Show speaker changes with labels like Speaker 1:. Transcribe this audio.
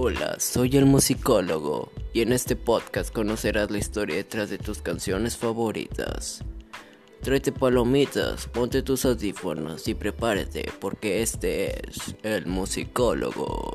Speaker 1: Hola, soy el musicólogo y en este podcast conocerás la historia detrás de tus canciones favoritas. Tráete palomitas, ponte tus audífonos y prepárate porque este es el musicólogo.